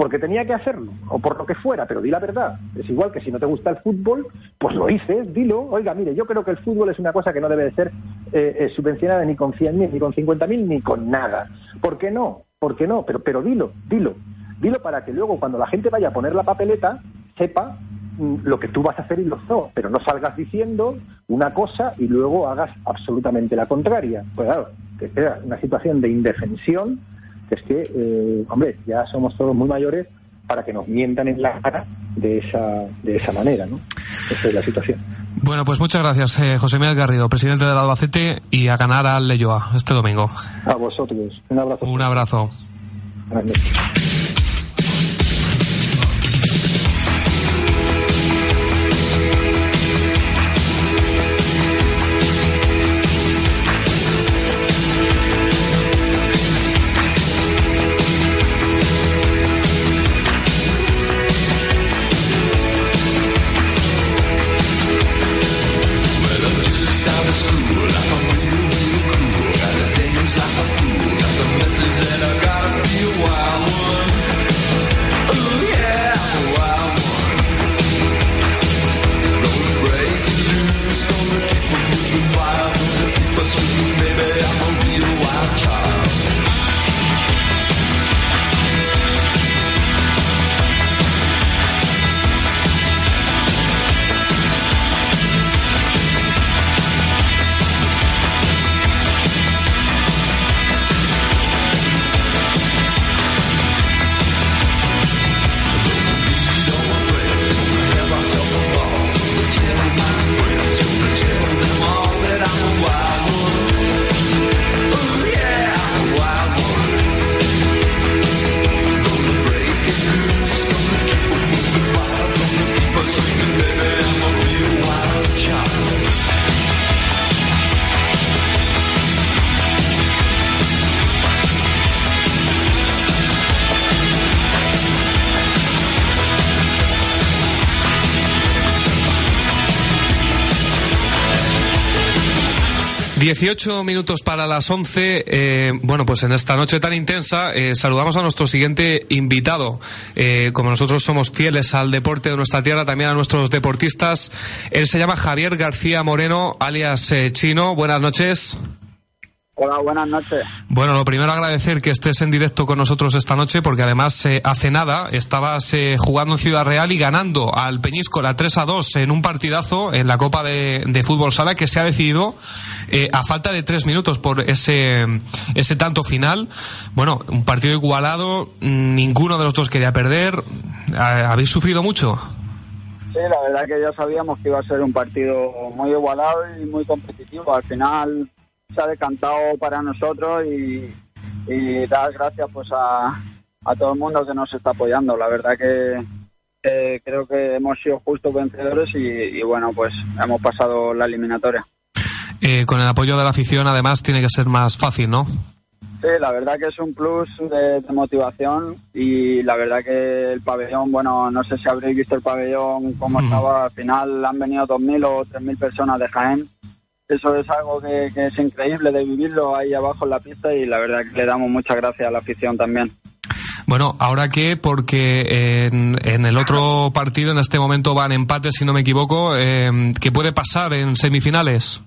Speaker 5: porque tenía que hacerlo, o por lo que fuera, pero di la verdad. Es igual que si no te gusta el fútbol, pues lo dices, dilo. Oiga, mire, yo creo que el fútbol es una cosa que no debe de ser eh, eh, subvencionada ni con 100.000, ni con 50.000, ni con nada. ¿Por qué no? ¿Por qué no? Pero, pero dilo, dilo. Dilo para que luego, cuando la gente vaya a poner la papeleta, sepa lo que tú vas a hacer y lo no. Pero no salgas diciendo una cosa y luego hagas absolutamente la contraria. Pues claro, te queda una situación de indefensión que es que, eh, hombre, ya somos todos muy mayores para que nos mientan en la cara de esa, de esa manera, ¿no? Esa es la situación.
Speaker 2: Bueno, pues muchas gracias, eh, José Miguel Garrido, presidente del Albacete, y a ganar al Leyoa este domingo.
Speaker 5: A vosotros. Un abrazo.
Speaker 2: Un abrazo. 18 minutos para las 11. Eh, bueno, pues en esta noche tan intensa eh, saludamos a nuestro siguiente invitado. Eh, como nosotros somos fieles al deporte de nuestra tierra, también a nuestros deportistas. Él se llama Javier García Moreno, alias eh, Chino. Buenas noches.
Speaker 6: Hola, buenas noches.
Speaker 2: Bueno, lo primero agradecer que estés en directo con nosotros esta noche, porque además eh, hace nada estabas eh, jugando en Ciudad Real y ganando al Peñíscola 3 a 2 en un partidazo en la Copa de, de Fútbol Sala que se ha decidido eh, a falta de tres minutos por ese, ese tanto final. Bueno, un partido igualado, ninguno de los dos quería perder. ¿Habéis sufrido mucho?
Speaker 6: Sí, la verdad que ya sabíamos que iba a ser un partido muy igualado y muy competitivo. Al final se ha decantado para nosotros y, y dar gracias pues a, a todo el mundo que nos está apoyando. La verdad que eh, creo que hemos sido justos vencedores y, y bueno, pues hemos pasado la eliminatoria.
Speaker 2: Eh, con el apoyo de la afición, además, tiene que ser más fácil, ¿no?
Speaker 6: Sí, la verdad que es un plus de, de motivación y la verdad que el pabellón, bueno, no sé si habréis visto el pabellón cómo
Speaker 2: Mm.
Speaker 6: estaba, al final han venido 2.000 o 3.000 personas de Jaén. Eso es algo que, que es increíble de vivirlo ahí abajo en la pista y la verdad que le damos muchas gracias a la afición también.
Speaker 2: Bueno, ahora qué, porque en, en el otro partido en este momento van empates, si no me equivoco. Eh, ¿Qué puede pasar en semifinales?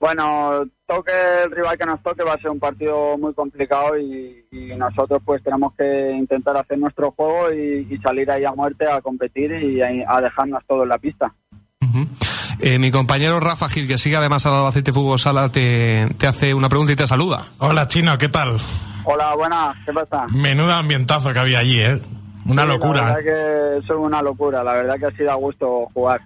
Speaker 6: Bueno, toque el rival que nos toque va a ser un partido muy complicado y, y nosotros pues tenemos que intentar hacer nuestro juego y, y salir ahí a muerte a competir y a, a dejarnos todo en la pista.
Speaker 2: Eh, mi compañero Rafa Gil, que sigue además al Albacete Fútbol Sala, te, te hace una pregunta y te saluda.
Speaker 4: Hola, Chino, ¿qué tal?
Speaker 6: Hola, buenas, ¿qué pasa?
Speaker 4: Menudo ambientazo que había allí, ¿eh? Una
Speaker 6: Sí,
Speaker 4: locura.
Speaker 6: La verdad que es una locura, la verdad que ha sido a gusto jugar.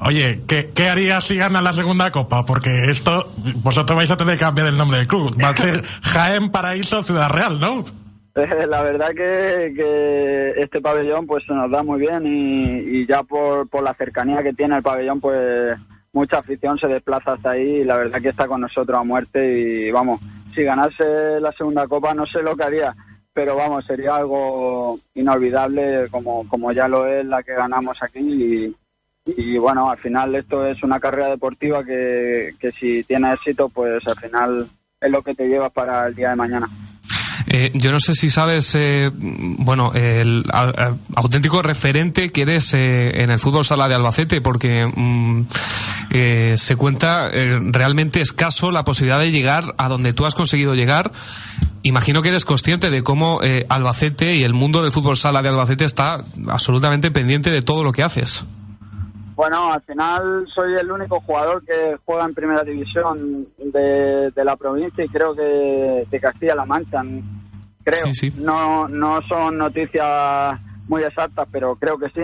Speaker 4: Oye, ¿qué, ¿qué harías si ganas la segunda copa? Porque esto, vosotros vais a tener que cambiar el nombre del club. Va a ser Jaén Paraíso Ciudad Real, ¿no?
Speaker 6: la verdad que, este pabellón pues se nos da muy bien y, ya por, por, la cercanía que tiene el pabellón pues mucha afición se desplaza hasta ahí y la verdad que está con nosotros a muerte y vamos, si ganase la segunda copa no sé lo que haría, pero vamos, sería algo inolvidable como, como ya lo es la que ganamos aquí y, bueno, al final esto es una carrera deportiva que, que si tiene éxito pues al final es lo que te llevas para el día de mañana.
Speaker 2: Eh, yo no sé si sabes, eh, bueno, el auténtico referente que eres eh, en el fútbol sala de Albacete, porque mm, se cuenta realmente escaso la posibilidad de llegar a donde tú has conseguido llegar. Imagino que eres consciente de cómo Albacete y el mundo del fútbol sala de Albacete está absolutamente pendiente de todo lo que haces.
Speaker 6: Bueno, al final soy el único jugador que juega en primera división de, la provincia y creo que de Castilla-La Mancha. Creo. No, no son noticias muy exactas, pero creo que sí.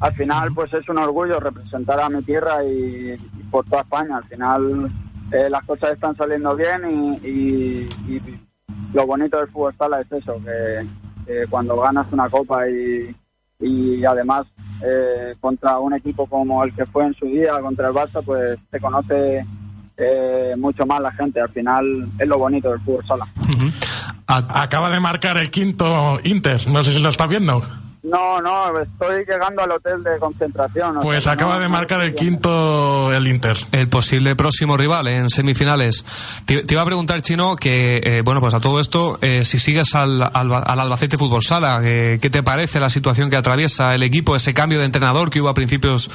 Speaker 6: Al final, pues es un orgullo representar a mi tierra y, por toda España. Al final, eh, las cosas están saliendo bien y, lo bonito del fútbol sala es eso, que cuando ganas una copa y, y además eh, contra un equipo como el que fue en su día, contra el Barça, pues se conoce eh, mucho más la gente. Al final es lo bonito del fútbol sala.
Speaker 4: Acaba de marcar el quinto Inter, no sé si lo estás viendo.
Speaker 6: No, no, estoy llegando al hotel de concentración.
Speaker 4: Pues acaba de marcar el quinto el Inter.
Speaker 2: El posible próximo rival en semifinales. Te, iba a preguntar, Chino, que, eh, bueno, pues a todo esto, eh, si sigues al, al, Albacete Fútbol Sala, eh, ¿qué te parece la situación que atraviesa el equipo, ese cambio de entrenador que hubo a principios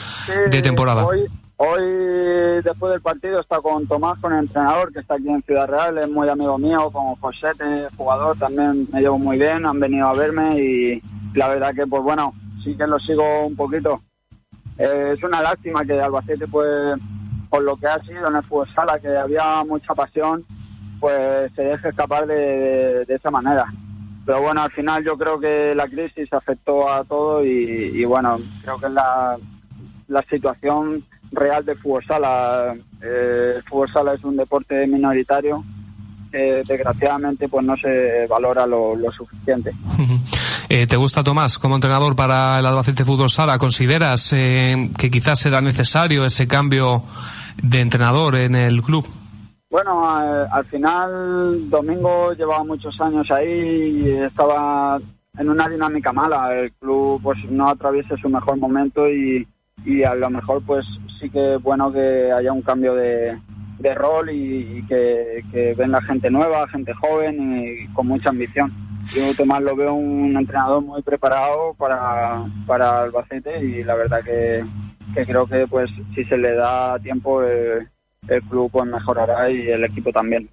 Speaker 2: de temporada?
Speaker 6: Hoy, hoy, después del partido, está con Tomás, con el entrenador, que está aquí en Ciudad Real, es muy amigo mío, como Josete, jugador, también me llevo muy bien, han venido a verme y la verdad que, pues bueno, sí que lo sigo un poquito. Eh, es una lástima que Albacete, pues, por lo que ha sido en el fútbol sala, que había mucha pasión, pues se deje escapar de, esa manera. Pero bueno, al final yo creo que la crisis afectó a todo y, bueno, creo que la situación real del fútbol sala. Eh, el fútbol sala es un deporte minoritario desgraciadamente pues no se valora lo, lo suficiente.
Speaker 2: Eh, ¿Te gusta Tomás como entrenador para el Albacete Fútbol Sala? ¿Consideras eh, que quizás será necesario ese cambio de entrenador en el club?
Speaker 6: Bueno, eh, al final Domingo llevaba muchos años ahí y estaba en una dinámica mala. El club pues no atraviesa su mejor momento y, y a lo mejor pues sí que es bueno que haya un cambio de, de rol y, que, que venga gente nueva, gente joven y con mucha ambición. Yo Tomás lo veo un entrenador muy preparado para, para Albacete y la verdad que, creo que pues si se le da tiempo eh, el club pues mejorará y el equipo también.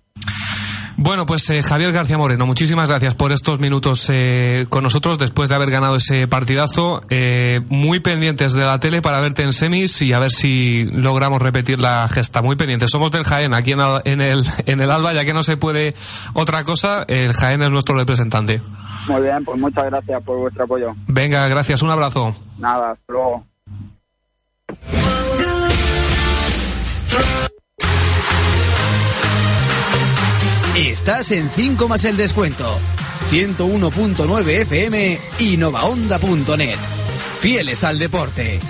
Speaker 2: Bueno, pues eh, Javier García Moreno, muchísimas gracias por estos minutos eh, con nosotros después de haber ganado ese partidazo. Eh, muy pendientes de la tele para verte en semis y a ver si logramos repetir la gesta. Muy pendientes. Somos del Jaén aquí en, en, el, en el Alba, ya que no se puede otra cosa. El Jaén es nuestro representante.
Speaker 6: Muy bien, pues muchas gracias por vuestro apoyo.
Speaker 2: Venga, gracias. Un abrazo.
Speaker 6: Nada, hasta luego.
Speaker 1: Estás en 5 más el descuento. 101.9 FM y novaonda.net. Fieles al deporte.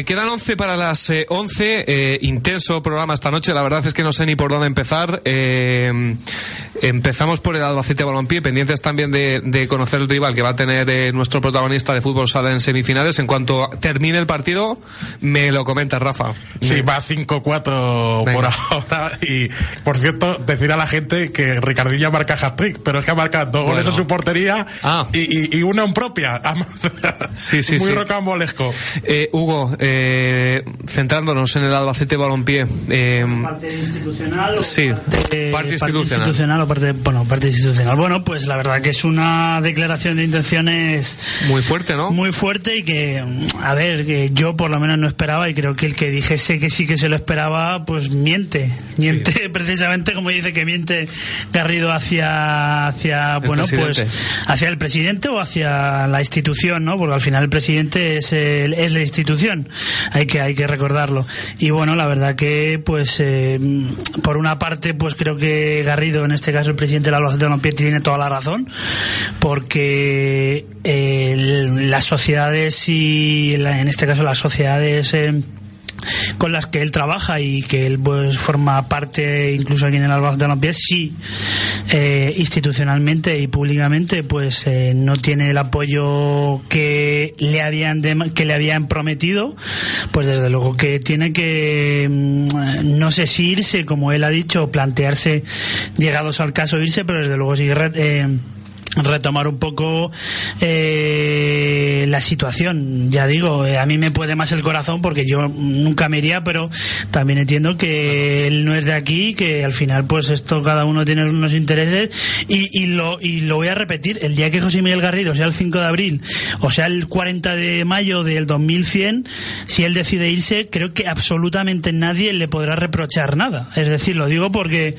Speaker 2: Eh, quedan 11 para las eh, 11. eh, intenso programa esta noche. La verdad es que no sé ni por dónde empezar. Empezamos por el Albacete Balompié, pendientes también de, de conocer el rival que va a tener eh, nuestro protagonista de fútbol sala en semifinales. En cuanto termine el partido, me lo comenta Rafa.
Speaker 4: Sí, va 5-4 por ahora. Y, por cierto, decir a la gente que Ricardilla marca hat-trick, pero es que ha marcado dos goles en su portería
Speaker 2: Ah.
Speaker 4: y, y- y una en propia.
Speaker 2: Sí, sí,
Speaker 4: Muy
Speaker 2: sí.
Speaker 4: rocambolesco.
Speaker 2: Eh, Hugo, eh, centrándonos en el Albacete Balompié. eh,
Speaker 3: parte institucional o
Speaker 2: Sí,
Speaker 3: parte,
Speaker 2: parte institucional.
Speaker 3: o parte bueno parte institucional. Bueno pues la verdad que es una declaración de intenciones
Speaker 2: muy fuerte, ¿no?
Speaker 3: muy fuerte y que a ver que yo por lo menos no esperaba y creo que el que dijese que sí que se lo esperaba pues miente. Miente precisamente como dice que miente Garrido hacia hacia
Speaker 2: El
Speaker 3: bueno pues
Speaker 2: presidente.
Speaker 3: hacia el presidente o hacia la institución no porque al final el presidente es el- es la institución. Hay que hay que recordarlo. Y bueno la verdad que pues eh, por una parte pues creo que Garrido en este caso el presidente de la Albacete Balompié tiene toda la razón porque eh, las sociedades y en este caso las sociedades eh, con las que él trabaja y que él pues forma parte incluso aquí en el Albacete Balompié sí eh, institucionalmente y públicamente pues eh, no tiene el apoyo que le habían dem- que le habían prometido pues desde luego que tiene que mm, no sé si irse como él ha dicho plantearse llegados al caso irse pero desde luego sí eh, retomar un poco eh, la situación. Ya digo, eh, a mí me puede más el corazón porque yo nunca me iría, pero también entiendo que él no es de aquí, que al final pues esto cada uno tiene unos intereses y, y lo y lo voy a repetir, el día que José Miguel Garrido sea el 5 de abril o sea el 40 de mayo del 2100, si él decide irse, creo que absolutamente nadie le podrá reprochar nada. Es decir, lo digo porque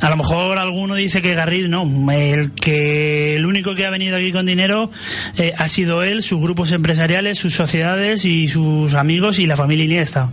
Speaker 3: a lo mejor alguno dice que Garrido no, el que el único que ha venido aquí con dinero eh, ha sido él, sus grupos empresariales, sus sociedades y sus amigos y la familia Iniesta.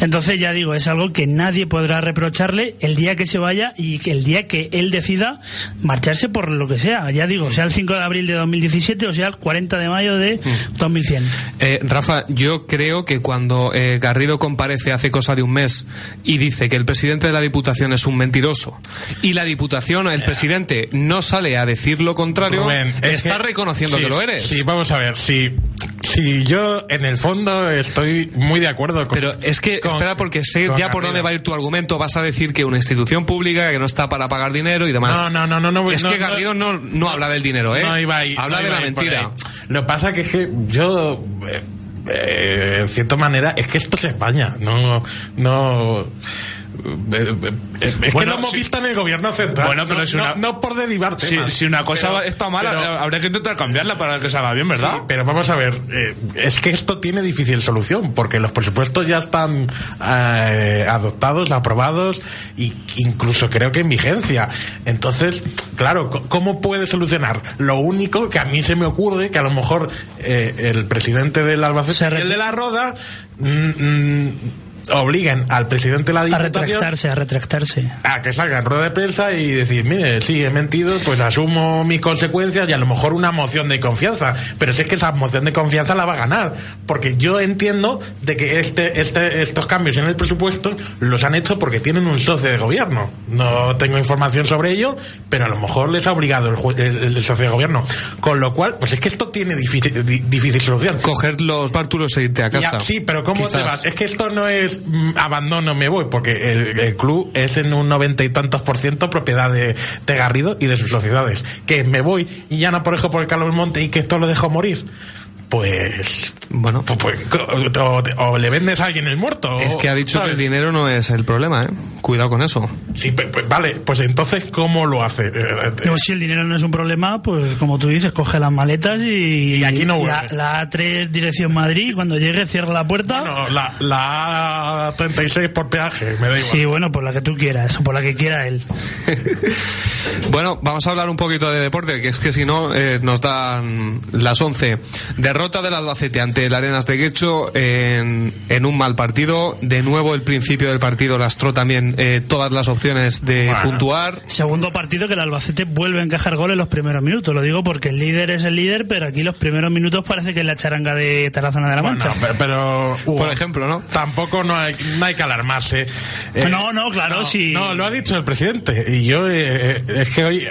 Speaker 3: Entonces ya digo, es algo que nadie podrá reprocharle el día que se vaya y que el día que él decida marcharse por lo que sea. Ya digo, sea el 5 de abril de 2017 o sea el 40 de mayo de 2100.
Speaker 2: Eh, Rafa, yo creo que cuando eh, Garrido comparece hace cosa de un mes y dice que el presidente de la Diputación es un mentiroso y la Diputación, el presidente, no sale a decir lo contrario,
Speaker 4: Rubén, es
Speaker 2: está
Speaker 4: que-
Speaker 2: reconociendo
Speaker 4: sí,
Speaker 2: que lo eres.
Speaker 4: Sí, vamos a ver. Si, si yo en el fondo estoy muy de acuerdo con.
Speaker 2: Pero es que,
Speaker 4: con-
Speaker 2: espera, porque sé ya por dónde va a ir tu argumento. Vas a decir que una institución pública que no está para pagar dinero y demás.
Speaker 4: No, no, no, no, no.
Speaker 2: Es
Speaker 4: no,
Speaker 2: que Garrido no, no habla del dinero, ¿eh?
Speaker 4: No iba ahí,
Speaker 2: habla de la mentira.
Speaker 4: Lo que pasa que es que yo, eh, eh, en cierta manera, es que esto es España, no, no. Eh, eh, eh, es que
Speaker 7: Bueno,
Speaker 4: lo hemos
Speaker 7: sí.
Speaker 4: visto en el gobierno central.
Speaker 7: Bueno, pero
Speaker 4: no,
Speaker 7: si una-
Speaker 4: no, no por derivar
Speaker 7: Si,
Speaker 4: temas.
Speaker 7: si una cosa
Speaker 4: Pero-
Speaker 7: está mala,
Speaker 4: pero-
Speaker 7: habría que intentar cambiarla para que salga bien, ¿verdad?
Speaker 4: Sí, pero vamos a ver, eh, es que esto tiene difícil solución, porque los presupuestos ya están eh, adoptados, aprobados, y incluso creo que en vigencia. Entonces, claro, ¿cómo puede solucionar? Lo único que a mí se me ocurre, que a lo mejor eh, el presidente del
Speaker 3: Se
Speaker 4: Albacete y el de la Roda mm, mm, obliguen al presidente de la
Speaker 3: A
Speaker 4: Diputación
Speaker 3: retractarse, a retractarse.
Speaker 4: a que salga en rueda de prensa y decir, mire, sí, he mentido, pues asumo mis consecuencias y a lo mejor una moción de confianza. Pero si es que esa moción de confianza la va a ganar. Porque yo entiendo de que este, este, estos cambios en el presupuesto los han hecho porque tienen un socio de gobierno. No tengo información sobre ello, pero a lo mejor les ha obligado el, jue- el- el socio de gobierno. Con lo cual, pues es que esto tiene difícil, di- difícil solución.
Speaker 2: Coger los bártulos e irte a casa.
Speaker 4: Ya, sí, pero ¿cómo te vas? Es que esto no es mm, abandono, me voy, porque el, club es en un noventa y tantos por ciento propiedad de, de Garrido y de sus sociedades. Que me voy y ya no por por el Carlos Monte y que esto lo dejo morir. Pues.
Speaker 2: Bueno.
Speaker 4: pues, pues, o, o le vendes a alguien el muerto.
Speaker 2: Es que ha dicho que el dinero no es el problema, ¿eh? Cuidado con eso.
Speaker 4: Sí, pues, pues, vale, pues entonces, ¿cómo lo hace? Eh, eh,
Speaker 3: No, si el dinero no es un problema, pues como tú dices, coge las maletas y,
Speaker 4: Y aquí no
Speaker 3: la,
Speaker 4: vuelve.
Speaker 3: la A3 dirección Madrid, y cuando llegue cierra la puerta.
Speaker 4: bueno, la, la A36 por peaje, me da igual.
Speaker 3: sí, bueno, por la que tú quieras, o por la que quiera él.
Speaker 2: Bueno, vamos a hablar un poquito de deporte, que es que si no eh, nos dan las 11. Derrota del Albacete ante el Arenas de Guecho en, en un mal partido. De nuevo el principio del partido lastró también eh, todas las opciones de
Speaker 4: Bueno.
Speaker 2: puntuar.
Speaker 3: Segundo partido que el Albacete vuelve a encajar gol en los primeros minutos. Lo digo porque el líder es el líder, pero aquí los primeros minutos parece que es la charanga de Tarazona de la Mancha.
Speaker 4: pe- pero, Hugo,
Speaker 2: Por ejemplo, ¿no?
Speaker 4: Tampoco no hay, no hay que alarmarse. Eh,
Speaker 3: no, no, claro,
Speaker 4: no,
Speaker 3: sí.
Speaker 4: No, lo ha dicho el presidente. Y yo, eh, es que hoy,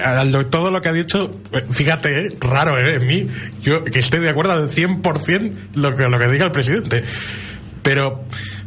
Speaker 4: todo lo que ha dicho, eh, fíjate, eh, raro, eh, en mí, yo que estoy de acuerdo al 100% lo que, lo que diga el presidente. Pero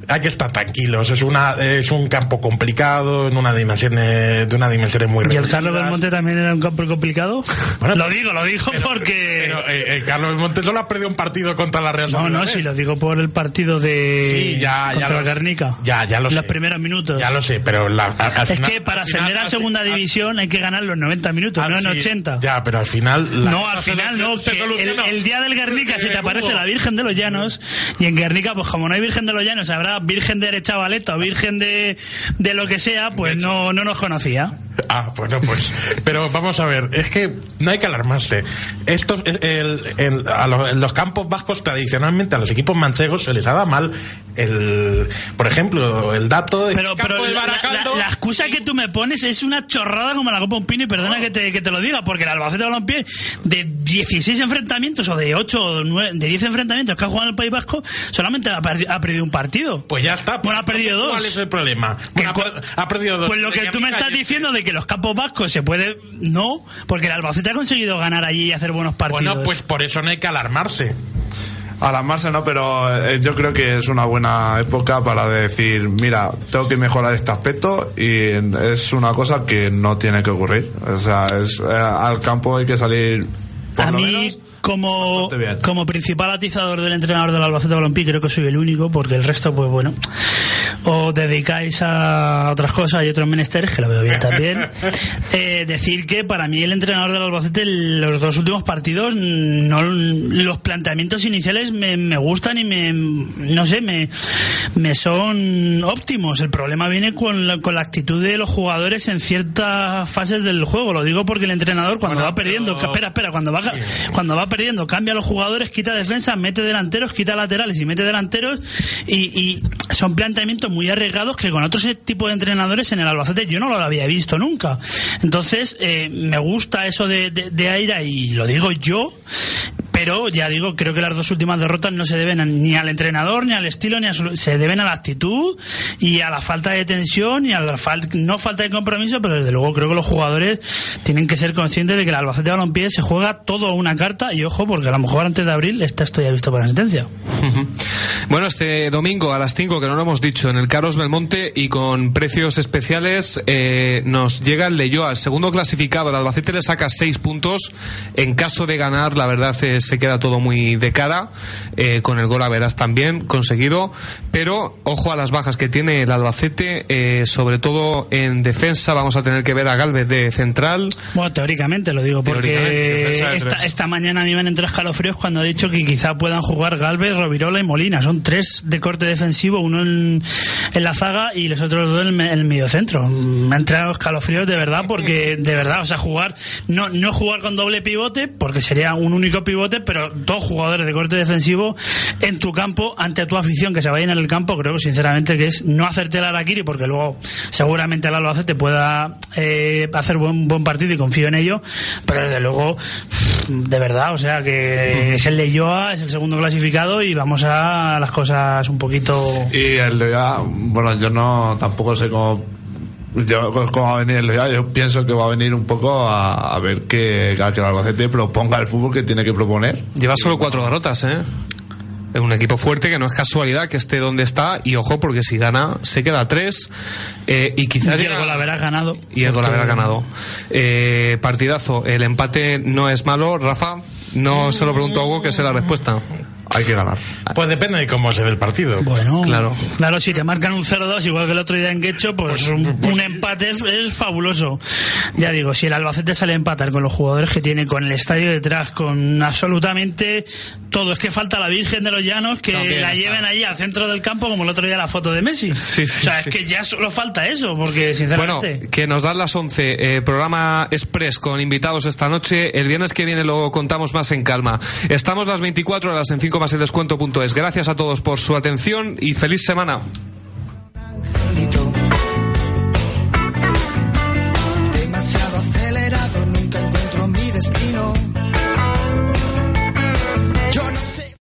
Speaker 4: hay que estar tranquilos. Es una es un campo complicado, en una dimensión, eh, de una dimensión muy
Speaker 3: ¿Y el. Carlos Belmonte también era un campo complicado?
Speaker 4: Bueno,
Speaker 3: lo digo, lo digo porque...
Speaker 4: Pero eh, eh, Carlos Belmonte solo ha perdido un partido contra la Real
Speaker 3: no,
Speaker 4: Sociedad.
Speaker 3: no,
Speaker 4: ¿eh?
Speaker 3: si lo digo por el partido de
Speaker 4: Sí, ya, ya
Speaker 3: contra
Speaker 4: lo
Speaker 3: el
Speaker 4: sé.
Speaker 3: Guernica.
Speaker 4: Ya, ya lo
Speaker 3: Los
Speaker 4: sé.
Speaker 3: primeros minutos.
Speaker 4: Ya lo sé, pero la- a- al
Speaker 3: es
Speaker 4: final-
Speaker 3: que para
Speaker 4: al final
Speaker 3: ascender a
Speaker 4: al-
Speaker 3: segunda
Speaker 4: al-
Speaker 3: división hay que ganar los 90 minutos,
Speaker 4: al-
Speaker 3: no en
Speaker 4: sí,
Speaker 3: 80.
Speaker 4: Ya, pero al final. la
Speaker 3: No, al final no.
Speaker 4: se
Speaker 3: el, el día del Guernica se te aparece la Virgen de los Llanos y en Guernica, pues como no hay Virgen de los Llanos, habrá Virgen de Arechavaleta o Virgen de, de lo que sea, pues no, no nos conocía.
Speaker 4: Ah, bueno, pues. Pero vamos a ver, es que no hay que alarmarse. Estos, el, el- a los, en los campos vascos, tradicionalmente, a los equipos manchegos se les ha dado mal el. Por ejemplo, el dato de
Speaker 3: Pero,
Speaker 4: campo
Speaker 3: pero
Speaker 4: de
Speaker 3: la,
Speaker 4: Baracaldo.
Speaker 3: la- la excusa que tú me pones es una chorrada como la Copa Umpino y perdona que, te, que te lo diga, porque el Albacete Balompié de 16 enfrentamientos o de 8 o 9, de 10 enfrentamientos que ha jugado en el País Vasco, solamente ha, perdi- ha perdido un partido.
Speaker 4: Pues ya está.
Speaker 3: Bueno, ha perdido dos.
Speaker 4: ¿Cuál es el problema? Bueno, ha, ha perdido dos.
Speaker 3: Pues lo que tú me estás diciendo de que los campos vascos se puede. No, porque el Albacete ha conseguido ganar allí y hacer buenos partidos.
Speaker 4: Bueno, pues por eso no hay que alarmarse.
Speaker 7: Alarmarse no, pero eh, yo creo que es una buena época para decir, mira, tengo que mejorar este aspecto y es una cosa que no tiene que ocurrir. O sea, es, eh, al campo hay que salir por
Speaker 3: a
Speaker 7: lo
Speaker 3: mí,
Speaker 7: menos
Speaker 3: como, como principal atizador del entrenador del Albacete Balompié, creo que soy el único, porque el resto, pues bueno, os dedicáis a otras cosas y otros menesteres, que lo veo bien también. Eh, decir que para mí el entrenador del Albacete, los dos últimos partidos, no los planteamientos iniciales me, me gustan y me, no sé, me, me son óptimos. El problema viene con la, con la actitud de los jugadores en ciertas fases del juego. Lo digo porque el entrenador cuando
Speaker 4: Bueno,
Speaker 3: va perdiendo,
Speaker 4: pero-
Speaker 3: espera, espera, cuando va, cuando va perdiendo, cambia a los jugadores, quita defensa, mete delanteros, quita laterales y mete delanteros y, y son planteamientos muy arriesgados que con otros tipos de entrenadores en el Albacete yo no lo había visto nunca. Entonces, eh, me gusta eso de, de, de y lo digo yo, pero ya digo, creo que las dos últimas derrotas no se deben ni al entrenador, ni al estilo, ni a su- se deben a la actitud y a la falta de tensión y a la falta, no falta de compromiso, pero desde luego creo que los jugadores tienen que ser conscientes de que el Albacete Balompié se juega todo una carta y ojo, porque a lo mejor antes de abril está esto ya visto por la sentencia.
Speaker 2: Bueno, este domingo a las 5, que no lo hemos dicho, en el Carlos Belmonte y con precios especiales, eh, nos llega el Leyoa, el segundo clasificado. El Albacete le saca 6 puntos. En caso de ganar, la verdad es, se queda todo muy de cara, eh, con el gol a veras también conseguido. Pero ojo a las bajas que tiene el Albacete, eh, sobre todo en defensa. Vamos a tener que ver a Galvez de central.
Speaker 3: Bueno, teóricamente lo digo, porque esta, esta mañana a mí me han entrado escalofríos cuando ha dicho que quizá puedan jugar Galvez, Rovirola y Molina. Son tres de corte defensivo, uno en, en la zaga y los otros dos en el, me- en el mediocentro. Me han entrado escalofríos de verdad, porque de verdad, o sea, jugar, no, no jugar con doble pivote, porque sería un único pivote, pero dos jugadores de corte defensivo en tu campo, ante tu afición que se vayan en el campo, creo sinceramente que es no hacerte el Araquiri, porque luego seguramente el Albacete pueda eh, hacer buen, buen partido y confío en ello, pero desde luego, de verdad, o sea que es el de Joa, es el segundo clasificado y vamos a las cosas un poquito...
Speaker 7: Y el Leoa, bueno, yo no tampoco sé cómo, yo, cómo va a venir. Yo pienso que va a venir un poco a, a ver que, a que el Albacete proponga el fútbol que tiene que proponer.
Speaker 2: Lleva solo cuatro derrotas, ¿eh? Es un equipo fuerte que no es casualidad que esté donde está y ojo porque si gana se queda tres eh, y quizás
Speaker 3: Y el gol habrá ganado.
Speaker 2: y el gol habrá ganado Eh, partidazo el empate no es malo Rafa no se lo pregunto a Hugo que sé la respuesta
Speaker 7: Hay que ganar.
Speaker 4: Pues depende de cómo se ve el partido.
Speaker 3: Bueno,
Speaker 2: Claro.
Speaker 3: Claro, si te marcan un 0-2, igual que el otro día en Guecho, pues un, un empate es, es fabuloso. Ya digo, si el Albacete sale a empatar con los jugadores que tiene, con el estadio detrás, con absolutamente todo, es que falta la Virgen de los Llanos que
Speaker 2: También
Speaker 3: la
Speaker 2: está.
Speaker 3: lleven allí al centro del campo, como el otro día la foto de Messi.
Speaker 2: Sí, sí,
Speaker 3: o sea,
Speaker 2: sí.
Speaker 3: es que ya solo falta eso, porque
Speaker 2: bueno
Speaker 3: sinceramente.
Speaker 2: que nos dan las 11 eh, programa express con invitados esta noche el viernes que viene lo contamos más en calma estamos las 24 horas en 5 más el descuento.es. Gracias a todos por su atención y feliz semana.